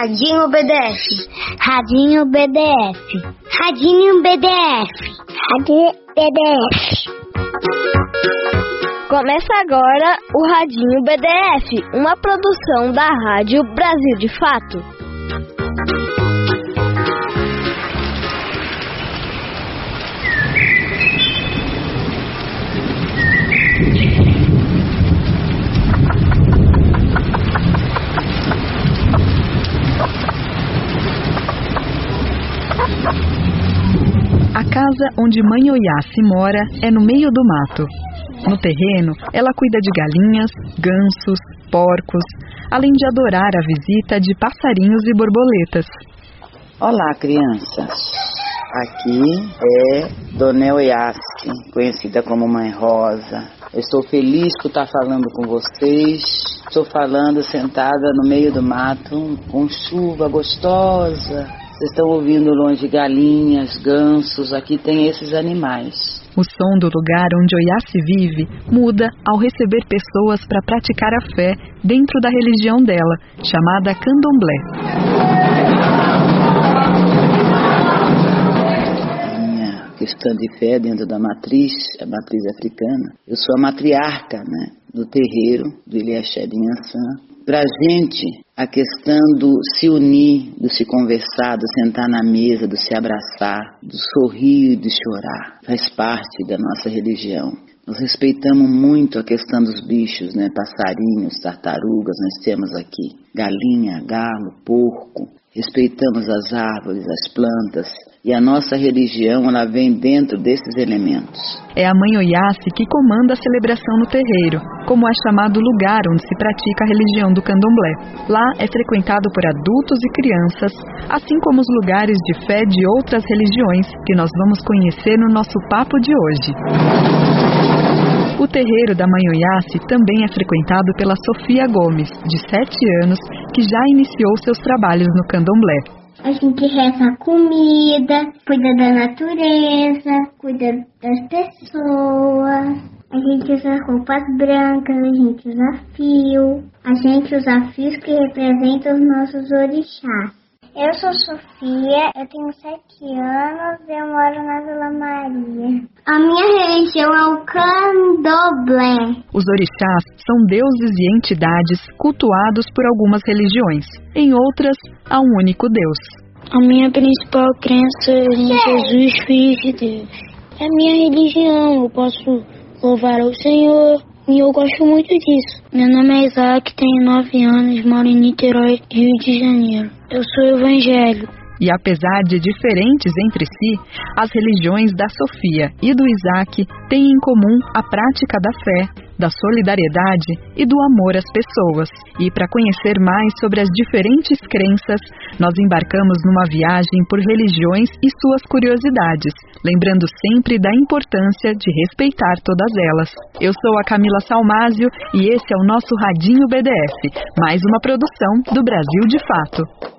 Radinho BDF. Radinho BDF. Radinho BDF. Radinho BDF. Começa agora o Radinho BDF, uma produção da Rádio Brasil de Fato. Casa onde mãe Oyassi mora é no meio do mato. No terreno, ela cuida de galinhas, gansos, porcos, além de adorar a visita de passarinhos e borboletas. Olá, crianças. Aqui é Dona Oyassi, conhecida como Mãe Rosa. Estou feliz por estar falando com vocês. Estou falando sentada no meio do mato, com chuva gostosa. Vocês estão ouvindo longe galinhas, gansos, aqui tem esses animais. O som do lugar onde Oyassi vive muda ao receber pessoas para praticar a fé dentro da religião dela, chamada candomblé. Minha questão de fé dentro da matriz, a matriz africana, eu sou a matriarca né, do terreiro do Eliaxé de Inhaçã. Para a gente, a questão do se unir, do se conversar, do sentar na mesa, do se abraçar, do sorrir e de chorar, faz parte da nossa religião. Nós respeitamos muito a questão dos bichos, né? Passarinhos, tartarugas, nós temos aqui galinha, galo, porco. Respeitamos as árvores, as plantas, e a nossa religião ela vem dentro desses elementos. É a mãe Oyassi que comanda a celebração no terreiro, como é chamado lugar onde se pratica a religião do candomblé. Lá é frequentado por adultos e crianças, assim como os lugares de fé de outras religiões que nós vamos conhecer no nosso papo de hoje. O terreiro da Oyassi também é frequentado pela Sofia Gomes, de 7 anos, que já iniciou seus trabalhos no candomblé. A gente reza comida, cuida da natureza, cuida das pessoas. A gente usa roupas brancas, a gente usa fio. A gente usa fios que representam os nossos orixás. Eu sou Sofia, eu tenho sete anos e eu moro na Vila Maria. A minha religião é o candomblé. Os orixás são deuses e entidades cultuados por algumas religiões. Em outras, há um único Deus. A minha principal crença é em Jesus, Filho de Deus. É a minha religião, eu posso louvar ao Senhor e eu gosto muito disso. Meu nome é Isaac, tenho nove anos, moro em Niterói, Rio de Janeiro. Eu sou evangélico. E apesar de diferentes entre si, as religiões da Sofia e do Isaac têm em comum a prática da fé, da solidariedade e do amor às pessoas. E para conhecer mais sobre as diferentes crenças, nós embarcamos numa viagem por religiões e suas curiosidades, lembrando sempre da importância de respeitar todas elas. Eu sou a Camila Salmásio e esse é o nosso Radinho BDF, mais uma produção do Brasil de Fato.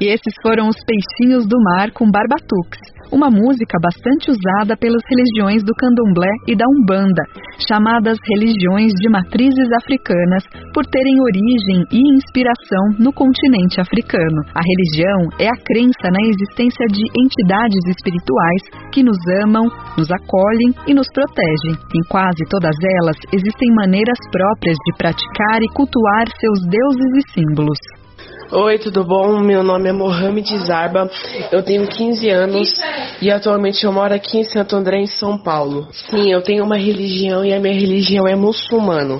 E esses foram os peixinhos do mar com barbatuques, uma música bastante usada pelas religiões do candomblé e da umbanda, chamadas religiões de matrizes africanas por terem origem e inspiração no continente africano. A religião é a crença na existência de entidades espirituais que nos amam, nos acolhem e nos protegem. Em quase todas elas existem maneiras próprias de praticar e cultuar seus deuses e símbolos. Oi, tudo bom? Meu nome é Mohamed Zarba, eu tenho 15 anos e atualmente eu moro aqui em Santo André, em São Paulo. Sim, eu tenho uma religião e a minha religião é muçulmano.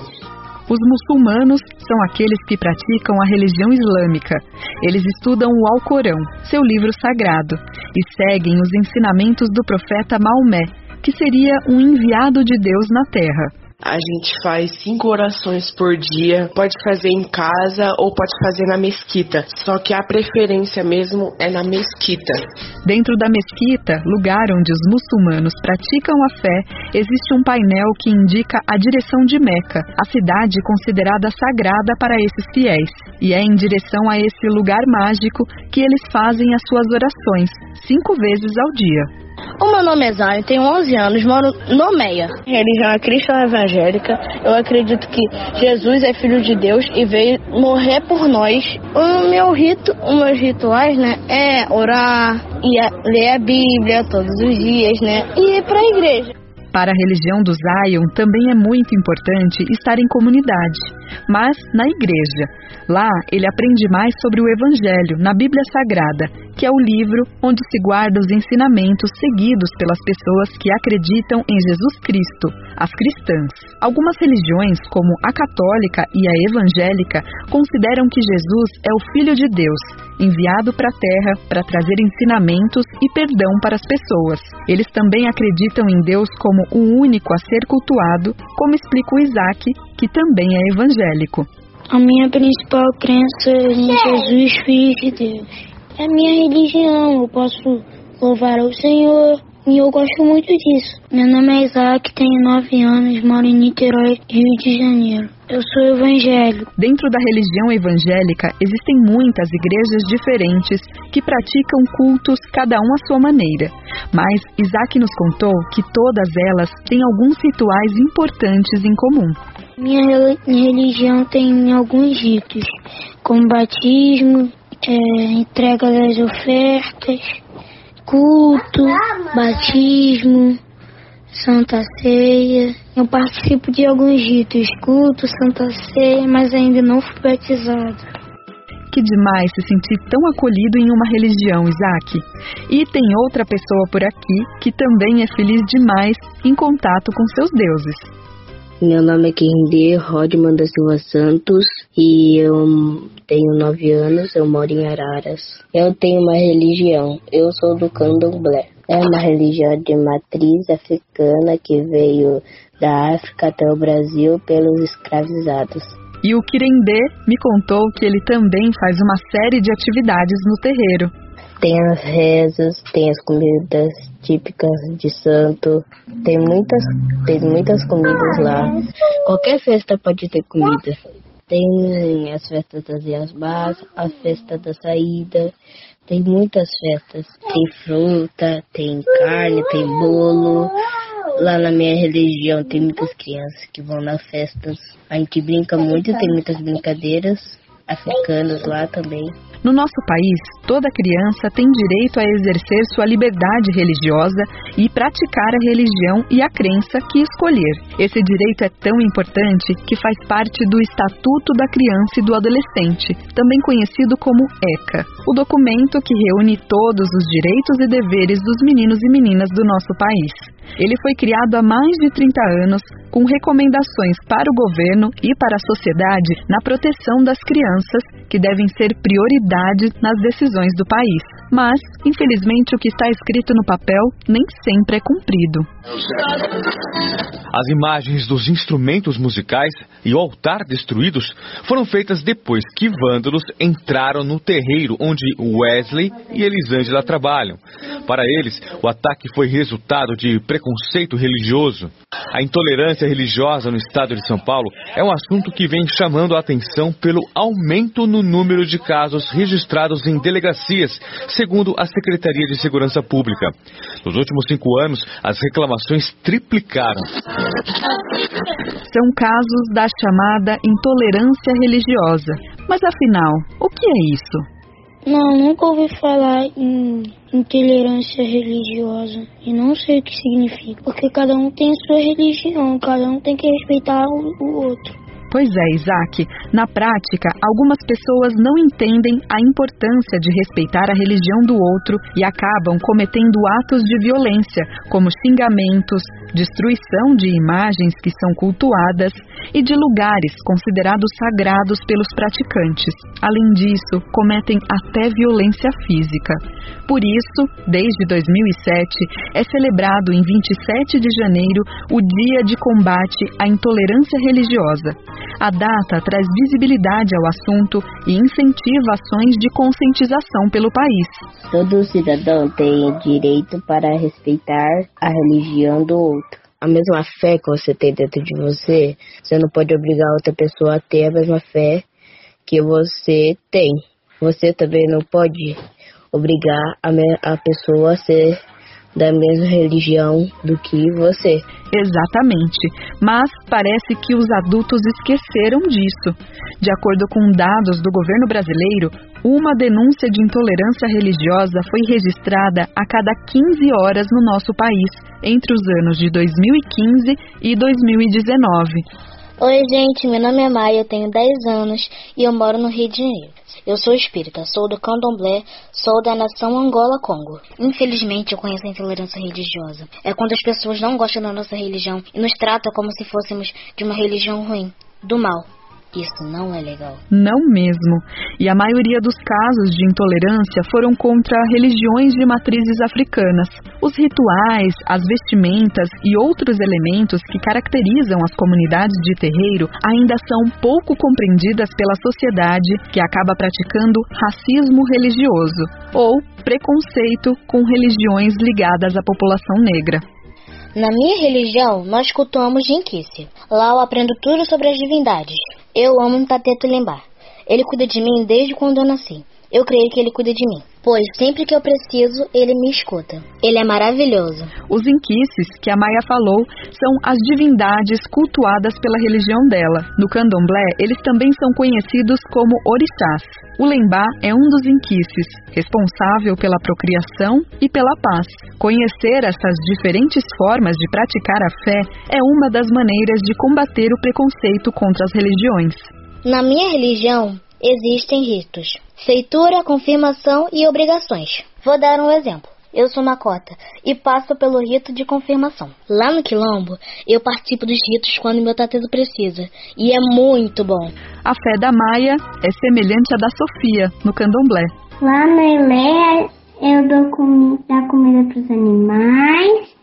Os muçulmanos são aqueles que praticam a religião islâmica. Eles estudam o Alcorão, seu livro sagrado, e seguem os ensinamentos do profeta Maomé, que seria um enviado de Deus na Terra. A gente faz cinco orações por dia, pode fazer em casa ou pode fazer na mesquita. Só que a preferência mesmo é na mesquita. Dentro da mesquita, lugar onde os muçulmanos praticam a fé, existe um painel que indica a direção de Meca, a cidade considerada sagrada para esses fiéis. E é em direção a esse lugar mágico que eles fazem as suas orações, cinco vezes ao dia. O meu nome é Zion, tenho 11 anos, moro no Meia. Religião é cristã evangélica. Eu acredito que Jesus é filho de Deus e veio morrer por nós. O meu rito, os meus rituais, né, é orar e ler a Bíblia todos os dias, né, e ir para a igreja. Para a religião do Zion também é muito importante estar em comunidade, mas na igreja. Lá ele aprende mais sobre o Evangelho na Bíblia Sagrada, que é o livro onde se guarda os ensinamentos seguidos pelas pessoas que acreditam em Jesus Cristo, as cristãs. Algumas religiões, como a católica e a evangélica, consideram que Jesus é o Filho de Deus, enviado para a Terra para trazer ensinamentos e perdão para as pessoas. Eles também acreditam em Deus como o único a ser cultuado, como explica o Isaac, que também é evangélico. A minha principal crença é em Jesus, Filho de Deus. É minha religião, eu posso louvar ao Senhor, e eu gosto muito disso. Meu nome é Isaac, tenho 9 anos, moro em Niterói, Rio de Janeiro. Eu sou evangélico. Dentro da religião evangélica existem muitas igrejas diferentes que praticam cultos, cada um à sua maneira. Mas Isaac nos contou que todas elas têm alguns rituais importantes em comum. Minha religião tem alguns ritos, como batismo, é, entrega das ofertas, culto, batismo, Santa Ceia. Eu participo de alguns ritos, culto, Santa Ceia, mas ainda não fui batizado. Que demais se sentir tão acolhido em uma religião, Isaac. E tem outra pessoa por aqui que também é feliz demais em contato com seus deuses. Meu nome é Kinde Rodman da Silva Santos e eu tenho nove anos, eu moro em Araras. Eu tenho uma religião, eu sou do candomblé. É uma religião de matriz africana que veio da África até o Brasil pelos escravizados. E o Kirendê me contou que ele também faz uma série de atividades no terreiro. Tem as rezas, tem as comidas típicas de santo, tem muitas, tem muitas comidas lá. Qualquer festa pode ter comida. Tem as festas das Yasbás, a festa da saída, tem muitas festas. Tem fruta, tem carne, tem bolo. Lá na minha religião tem muitas crianças que vão nas festas. A gente brinca muito, tem muitas brincadeiras africanas lá também. No nosso país, toda criança tem direito a exercer sua liberdade religiosa e praticar a religião e a crença que escolher. Esse direito é tão importante que faz parte do Estatuto da Criança e do Adolescente, também conhecido como ECA, o documento que reúne todos os direitos e deveres dos meninos e meninas do nosso país. Ele foi criado há mais de 30 anos com recomendações para o governo e para a sociedade na proteção das crianças, que devem ser prioridade nas decisões do país. Mas, infelizmente, o que está escrito no papel nem sempre é cumprido. As imagens dos instrumentos musicais e o altar destruídos foram feitas depois que vândalos entraram no terreiro onde Wesley e Elisângela trabalham. Para eles, o ataque foi resultado de preconceito religioso. A intolerância religiosa no estado de São Paulo é um assunto que vem chamando a atenção pelo aumento no número de casos registrados em delegacias, segundo a Secretaria de Segurança Pública. Nos últimos cinco anos, as reclamações triplicaram. São casos da chamada intolerância religiosa. Mas afinal, o que é isso? Não, nunca ouvi falar em intolerância religiosa e não sei o que significa, porque cada um tem sua religião, cada um tem que respeitar o, o outro. Pois é, Isaac. Na prática, algumas pessoas não entendem a importância de respeitar a religião do outro e acabam cometendo atos de violência, como xingamentos, destruição de imagens que são cultuadas e de lugares considerados sagrados pelos praticantes. Além disso, cometem até violência física. Por isso, desde 2007, é celebrado em 27 de janeiro o Dia de Combate à Intolerância Religiosa. A data traz visibilidade ao assunto e incentiva ações de conscientização pelo país. Todo cidadão tem direito para respeitar a religião do outro. A mesma fé que você tem dentro de você, você não pode obrigar outra pessoa a ter a mesma fé que você tem. Você também não pode obrigar a, a pessoa a ser da mesma religião do que você. Exatamente, mas parece que os adultos esqueceram disso. De acordo com dados do governo brasileiro, uma denúncia de intolerância religiosa foi registrada a cada 15 horas no nosso país, entre os anos de 2015 e 2019. Oi, gente, meu nome é Maia, eu tenho 10 anos e eu moro no Rio de Janeiro. Eu sou espírita, sou do candomblé, sou da nação Angola-Congo. Infelizmente, eu conheço a intolerância religiosa. É quando as pessoas não gostam da nossa religião e nos tratam como se fôssemos de uma religião ruim, do mal. Isso não é legal. Não mesmo. E a maioria dos casos de intolerância foram contra religiões de matrizes africanas. Os rituais, as vestimentas e outros elementos que caracterizam as comunidades de terreiro ainda são pouco compreendidas pela sociedade, que acaba praticando racismo religioso ou preconceito com religiões ligadas à população negra. Na minha religião, nós cultuamos Jinquice. Lá eu aprendo tudo sobre as divindades. Eu amo Ntateto Lembar. Ele cuida de mim desde quando eu nasci. Eu creio que ele cuida de mim, pois sempre que eu preciso, ele me escuta. Ele é maravilhoso. Os inquices que a Maia falou são as divindades cultuadas pela religião dela. No candomblé, eles também são conhecidos como orixás. O lembá é um dos inquices, responsável pela procriação e pela paz. Conhecer essas diferentes formas de praticar a fé é uma das maneiras de combater o preconceito contra as religiões. Na minha religião, existem ritos feitura, confirmação e obrigações. Vou dar um exemplo. Eu sou Macota e passo pelo rito de confirmação. Lá no Quilombo, eu participo dos ritos quando meu tateto precisa, e é muito bom. A fé da Maia é semelhante à da Sofia, no candomblé. Lá no Ilê, eu dou, com, comida para os animais,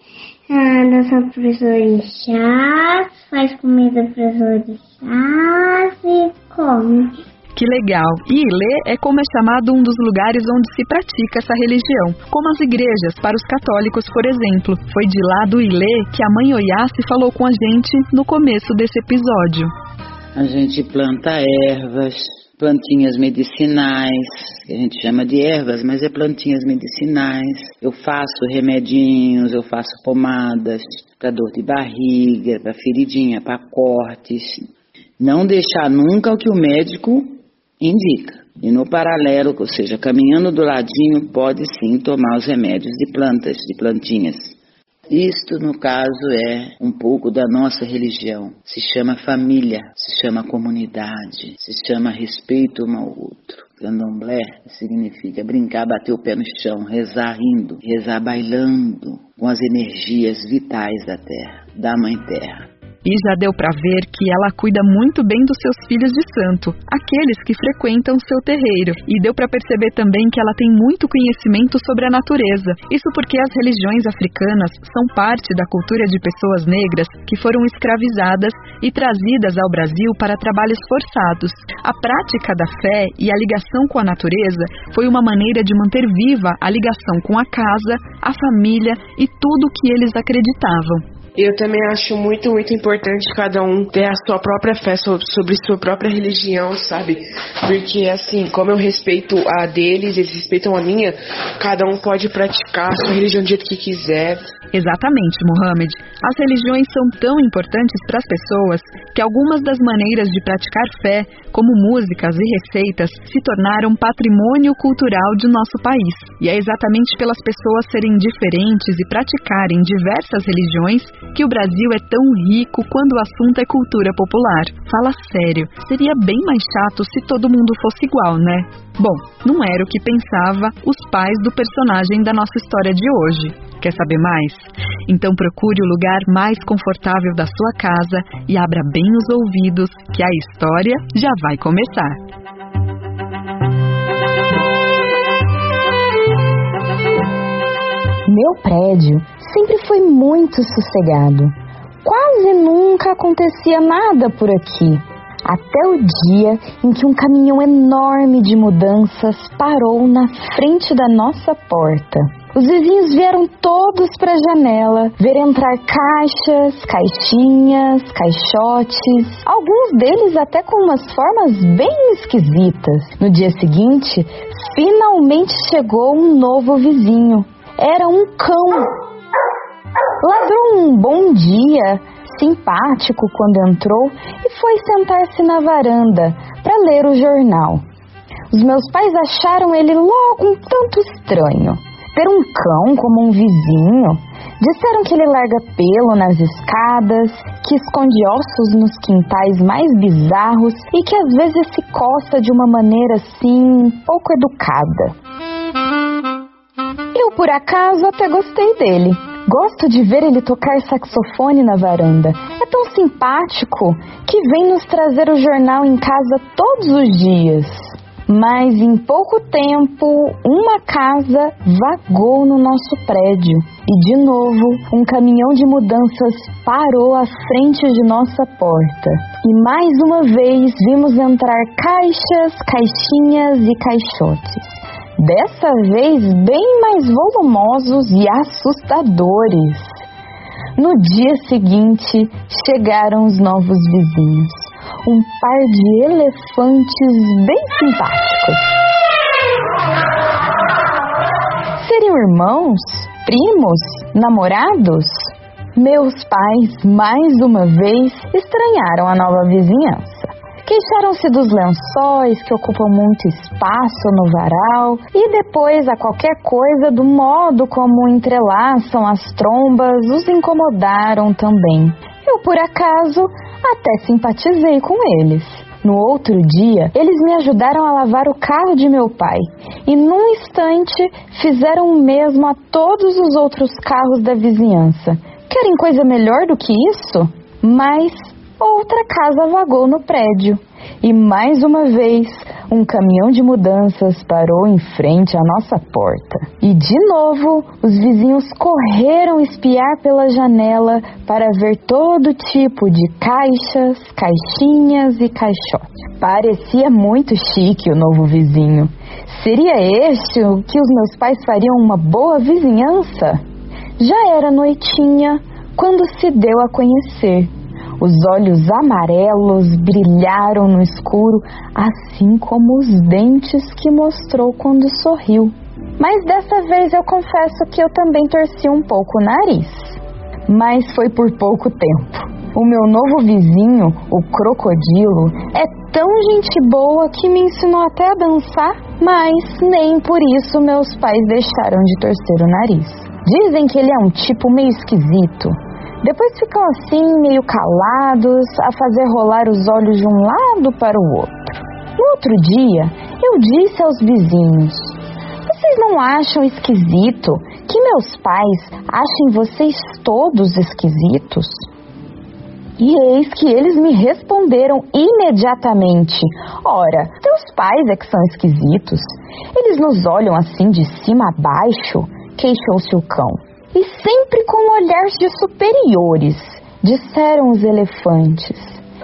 ah, dou só para os orixás, faz comida para os orixás e come. Que legal! E Ilê é como é chamado um dos lugares onde se pratica essa religião, como as igrejas para os católicos, por exemplo. Foi de lá do Ilê que a mãe Oyassi falou com a gente no começo desse episódio. A gente planta ervas, plantinhas medicinais, que a gente chama de ervas, mas é plantinhas medicinais. Eu faço remedinhos, eu faço pomadas para dor de barriga, para feridinha, para cortes. Não deixar nunca o que o médico indica. E no paralelo, ou seja, caminhando do ladinho, pode sim tomar os remédios de plantas, de plantinhas. Isto, no caso, é um pouco da nossa religião. Se chama família, se chama comunidade, se chama respeito um ao outro. Candomblé significa brincar, bater o pé no chão, rezar rindo, rezar bailando com as energias vitais da terra, da Mãe Terra. E já deu para ver que ela cuida muito bem dos seus filhos de santo, aqueles que frequentam seu terreiro. E deu para perceber também que ela tem muito conhecimento sobre a natureza. Isso porque as religiões africanas são parte da cultura de pessoas negras que foram escravizadas e trazidas ao Brasil para trabalhos forçados. A prática da fé e a ligação com a natureza foi uma maneira de manter viva a ligação com a casa, a família e tudo o que eles acreditavam. Eu também acho muito, muito importante cada um ter a sua própria fé sobre sua própria religião, sabe? Porque, assim, como eu respeito a deles, eles respeitam a minha, cada um pode praticar a sua religião do jeito que quiser. Exatamente, Mohamed. As religiões são tão importantes para as pessoas que algumas das maneiras de praticar fé, como músicas e receitas, se tornaram patrimônio cultural de nosso país. E é exatamente pelas pessoas serem diferentes e praticarem diversas religiões que o Brasil é tão rico quando o assunto é cultura popular. Fala sério, seria bem mais chato se todo mundo fosse igual, né? Bom, não era o que pensava os pais do personagem da nossa história de hoje. Quer saber mais? Então procure o lugar mais confortável da sua casa e abra bem os ouvidos, que a história já vai começar. Meu prédio sempre foi muito sossegado. Quase nunca acontecia nada por aqui. Até o dia em que um caminhão enorme de mudanças parou na frente da nossa porta. Os vizinhos vieram todos para a janela ver entrar caixas, caixinhas, caixotes, alguns deles até com umas formas bem esquisitas. No dia seguinte, finalmente chegou um novo vizinho. Era um cão. Ladrou um bom dia, simpático quando entrou e foi sentar-se na varanda para ler o jornal. Os meus pais acharam ele logo um tanto estranho ter um cão como um vizinho. Disseram que ele larga pelo nas escadas, que esconde ossos nos quintais mais bizarros e que às vezes se coça de uma maneira assim, pouco educada. Eu, por acaso, até gostei dele. Gosto de ver ele tocar saxofone na varanda. É tão simpático que vem nos trazer o jornal em casa todos os dias. Mas em pouco tempo, uma casa vagou no nosso prédio e de novo um caminhão de mudanças parou à frente de nossa porta. E mais uma vez vimos entrar caixas, caixinhas e caixotes. Dessa vez bem mais volumosos e assustadores. No dia seguinte, chegaram os novos vizinhos um par de elefantes bem simpáticos. Seriam irmãos? Primos? Namorados? Meus pais, mais uma vez, estranharam a nova vizinhança. Queixaram-se dos lençóis que ocupam muito espaço no varal e depois a qualquer coisa do modo como entrelaçam as trombas os incomodaram também. Eu, por acaso, até simpatizei com eles. No outro dia, eles me ajudaram a lavar o carro de meu pai e, num instante, fizeram o mesmo a todos os outros carros da vizinhança. Querem coisa melhor do que isso? Mas outra casa vagou no prédio. E mais uma vez, um caminhão de mudanças parou em frente à nossa porta. E de novo, os vizinhos correram espiar pela janela para ver todo tipo de caixas, caixinhas e caixotes. Parecia muito chique o novo vizinho. Seria este o que os meus pais fariam uma boa vizinhança? Já era noitinha quando se deu a conhecer os olhos amarelos brilharam no escuro, assim como os dentes que mostrou quando sorriu. Mas dessa vez eu confesso que eu também torci um pouco o nariz. Mas foi por pouco tempo. O meu novo vizinho, o crocodilo, é tão gente boa que me ensinou até a dançar, mas nem por isso meus pais deixaram de torcer o nariz. Dizem que ele é um tipo meio esquisito, depois ficam assim, meio calados, a fazer rolar os olhos de um lado para o outro. No outro dia, eu disse aos vizinhos: Vocês não acham esquisito que meus pais achem vocês todos esquisitos? E eis que eles me responderam imediatamente: Ora, teus pais é que são esquisitos. Eles nos olham assim de cima a baixo, queixou-se o cão. E sempre com olhares de superiores, disseram os elefantes.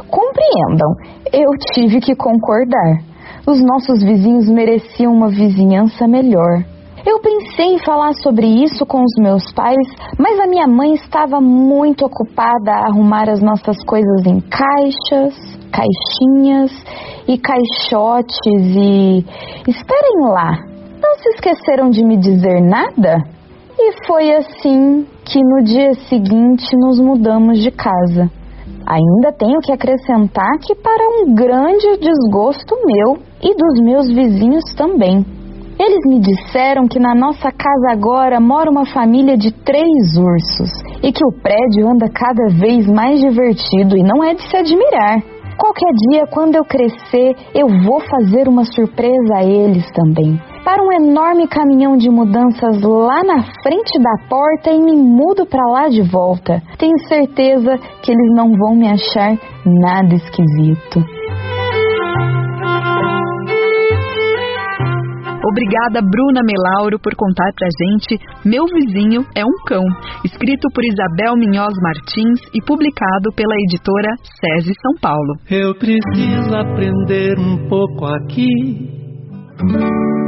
Compreendam, eu tive que concordar. Os nossos vizinhos mereciam uma vizinhança melhor. Eu pensei em falar sobre isso com os meus pais, mas a minha mãe estava muito ocupada a arrumar as nossas coisas em caixas, caixinhas e caixotes e. Esperem lá! Não se esqueceram de me dizer nada? E foi assim que no dia seguinte nos mudamos de casa. Ainda tenho que acrescentar que, para um grande desgosto meu e dos meus vizinhos também, eles me disseram que na nossa casa agora mora uma família de três ursos e que o prédio anda cada vez mais divertido e não é de se admirar. Qualquer dia, quando eu crescer, eu vou fazer uma surpresa a eles também. Para um enorme caminhão de mudanças lá na frente da porta e me mudo para lá de volta. Tenho certeza que eles não vão me achar nada esquisito. Obrigada, Bruna Melauro, por contar pra gente Meu Vizinho é um Cão, escrito por Isabel Minhoz Martins e publicado pela editora SESI São Paulo. Eu preciso aprender um pouco aqui.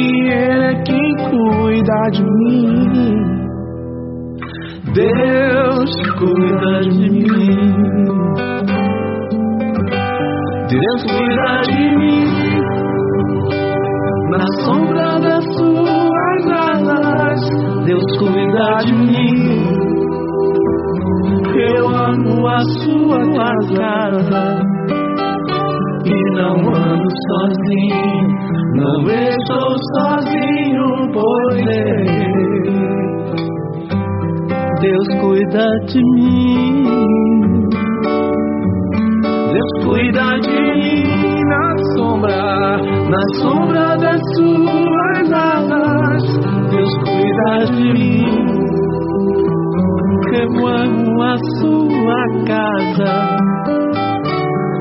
porque Ele é quem cuida de mim. Deus cuida de mim. Deus cuida de mim. Na sombra das suas asas, Deus cuida de mim. Eu amo a sua casa de mim. Deus cuida de mim na sombra, na sombra das suas asas. Deus cuida de mim. Eu amo a sua casa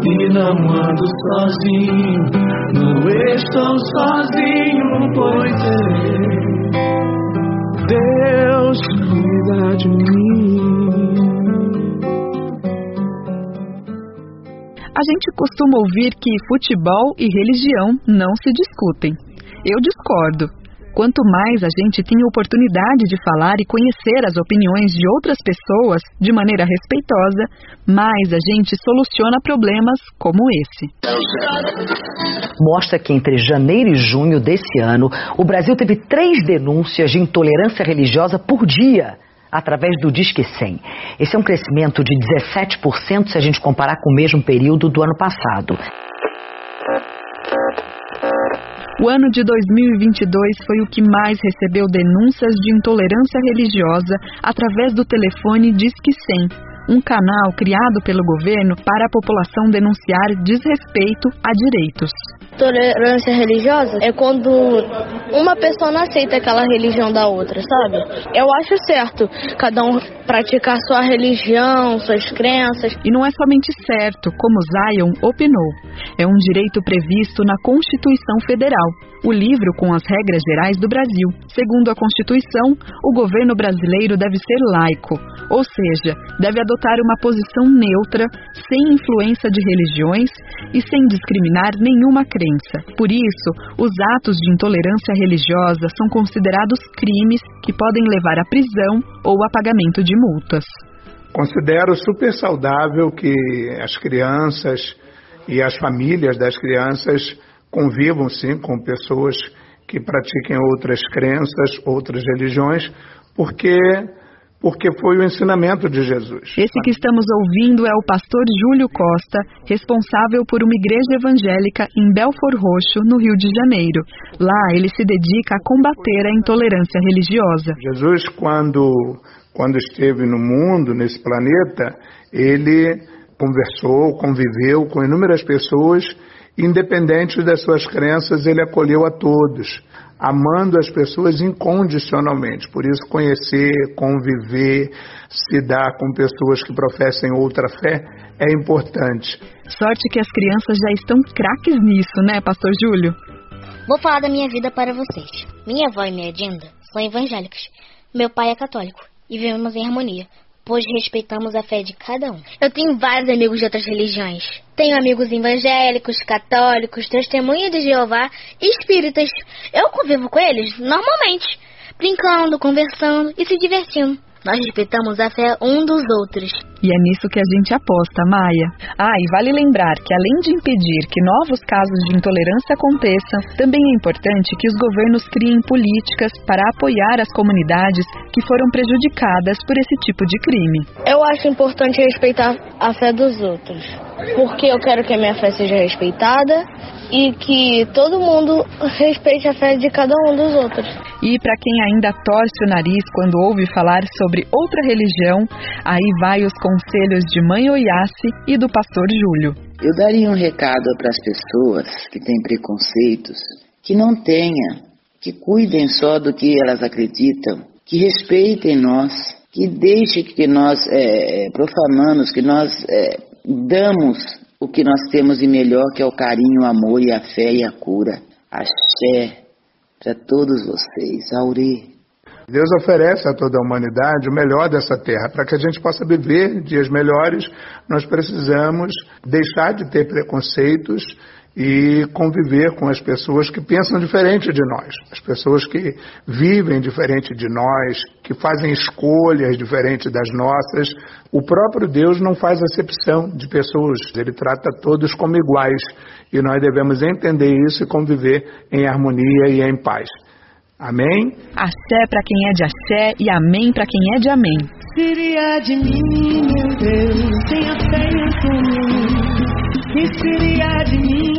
e não ando sozinho, não estou sozinho, pois é. Deus cuida de mim. A gente costuma ouvir que futebol e religião não se discutem. Eu discordo. Quanto mais a gente tem oportunidade de falar e conhecer as opiniões de outras pessoas de maneira respeitosa, mais a gente soluciona problemas como esse. Mostra que entre janeiro e junho desse ano, o Brasil teve três denúncias de intolerância religiosa por dia através do Disque 100. Esse é um crescimento de 17% se a gente comparar com o mesmo período do ano passado. O ano de 2022 foi o que mais recebeu denúncias de intolerância religiosa através do telefone Disque 100, um canal criado pelo governo para a população denunciar desrespeito a direitos. Tolerância religiosa é quando uma pessoa não aceita aquela religião da outra, sabe? Eu acho certo cada um praticar sua religião, suas crenças. E não é somente certo, como Zion opinou. É um direito previsto na Constituição Federal, o livro com as regras gerais do Brasil. Segundo a Constituição, o governo brasileiro deve ser laico, ou seja, deve adotar uma posição neutra, sem influência de religiões e sem discriminar nenhuma crença. Por isso, os atos de intolerância religiosa são considerados crimes que podem levar à prisão ou a pagamento de multas. Considero super saudável que as crianças e as famílias das crianças convivam sim com pessoas que pratiquem outras crenças, outras religiões, porque porque foi o ensinamento de Jesus. Esse que estamos ouvindo é o pastor Júlio Costa, responsável por uma igreja evangélica em Belfor Roxo, no Rio de Janeiro. Lá ele se dedica a combater a intolerância religiosa. Jesus, quando, quando esteve no mundo, nesse planeta, ele conversou, conviveu com inúmeras pessoas, independente das suas crenças, ele acolheu a todos amando as pessoas incondicionalmente. Por isso, conhecer, conviver, se dar com pessoas que professem outra fé é importante. Sorte que as crianças já estão craques nisso, né, Pastor Júlio? Vou falar da minha vida para vocês. Minha avó e minha Dinda são evangélicas. Meu pai é católico e vivemos em harmonia pois respeitamos a fé de cada um. Eu tenho vários amigos de outras religiões. Tenho amigos evangélicos, católicos, testemunhas de Jeová e espíritas. Eu convivo com eles normalmente, brincando, conversando e se divertindo. Nós respeitamos a fé um dos outros. E é nisso que a gente aposta, Maia. Ah, e vale lembrar que além de impedir que novos casos de intolerância aconteçam, também é importante que os governos criem políticas para apoiar as comunidades que foram prejudicadas por esse tipo de crime. Eu acho importante respeitar a fé dos outros, porque eu quero que a minha fé seja respeitada e que todo mundo respeite a fé de cada um dos outros. E para quem ainda torce o nariz quando ouve falar sobre outra religião, aí vai os conselhos de Mãe Oiace e do pastor Júlio. Eu daria um recado para as pessoas que têm preconceitos, que não tenha, que cuidem só do que elas acreditam, que respeitem nós, que deixem que nós é, profanamos, que nós é, damos o que nós temos de melhor, que é o carinho, o amor e a fé e a cura. Axé para todos vocês. Aure. Deus oferece a toda a humanidade o melhor dessa terra. Para que a gente possa viver dias melhores, nós precisamos deixar de ter preconceitos e conviver com as pessoas que pensam diferente de nós, as pessoas que vivem diferente de nós, que fazem escolhas diferentes das nossas. O próprio Deus não faz acepção de pessoas, ele trata todos como iguais e nós devemos entender isso e conviver em harmonia e em paz. Amém? Axé para quem é de axé e amém para quem é de amém. Seria de mim, meu Deus, sem fé em que seria de mim,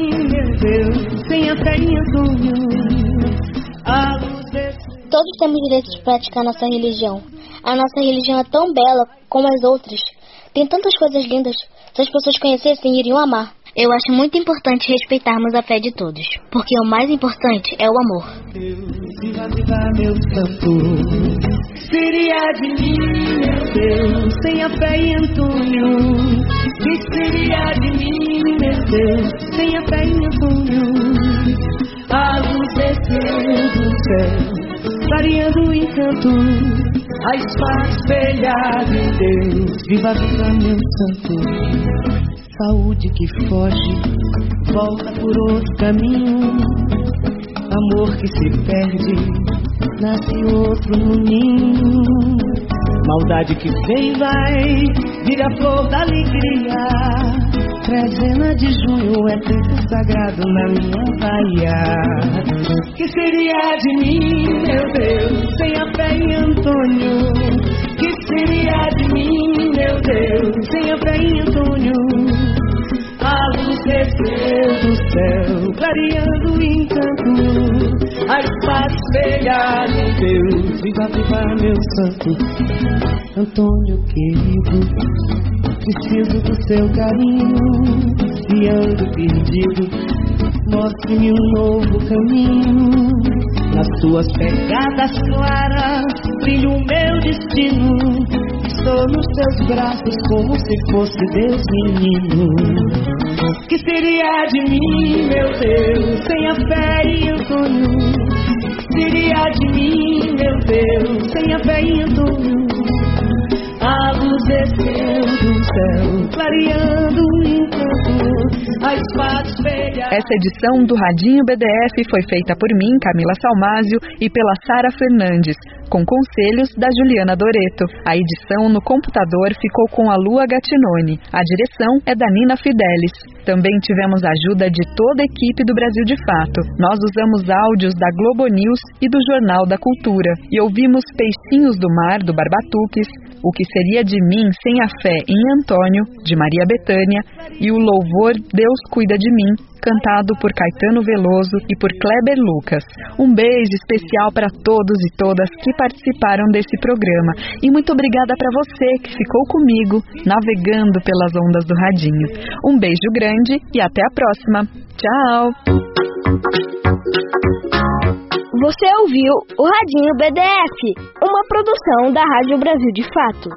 Todos temos direito de praticar nossa religião. A nossa religião é tão bela como as outras. Tem tantas coisas lindas. Se as pessoas conhecessem, iriam amar. Eu acho muito importante respeitarmos a fé de todos, porque o mais importante é o amor. Viva, viva, meu santo. Seria de mim, meu Deus, sem a fé em Antônio. Que seria de mim, meu Deus, sem a fé em Antônio. A luz desceu do céu, variando o encanto. A espada espelhada em Deus, viva, viva, meu santo saúde que foge, volta por outro caminho. Amor que se perde, nasce outro no ninho. Maldade que vem e vai, vira flor da alegria. Trezena de junho é tempo sagrado na minha Bahia. Que seria de mim, meu Deus, sem a fé em Antônio? Clareando encanto, a espada espelhada em Deus, viva, viva meu santo, Antônio querido, preciso do seu carinho, e ando perdido, mostre-me um novo caminho, nas tuas pegadas claras, brilha o meu destino, Estou nos teus braços como se fosse Deus menino. Que seria de mim, meu Deus, sem a fé e Antônio? Seria de mim, meu Deus, sem a fé e Antônio? A luz desceu do céu, clareando o encanto, a espada espelha. Essa edição do Radinho BDF foi feita por mim, Camila Salmásio, e pela Sara Fernandes. Com conselhos da Juliana Doreto. A edição no computador ficou com a Lua Gatinone. A direção é da Nina Fidelis. Também tivemos a ajuda de toda a equipe do Brasil de Fato. Nós usamos áudios da Globo News e do Jornal da Cultura e ouvimos Peixinhos do Mar do Barbatuques, O que seria de mim sem a fé em Antônio de Maria Betânia e o louvor Deus cuida de mim cantado por Caetano Veloso e por Kleber Lucas. Um beijo especial para todos e todas que participaram desse programa e muito obrigada para você que ficou comigo navegando pelas ondas do radinho. Um beijo grande e até a próxima. Tchau. Você ouviu o Radinho BDF, uma produção da Rádio Brasil de Fato.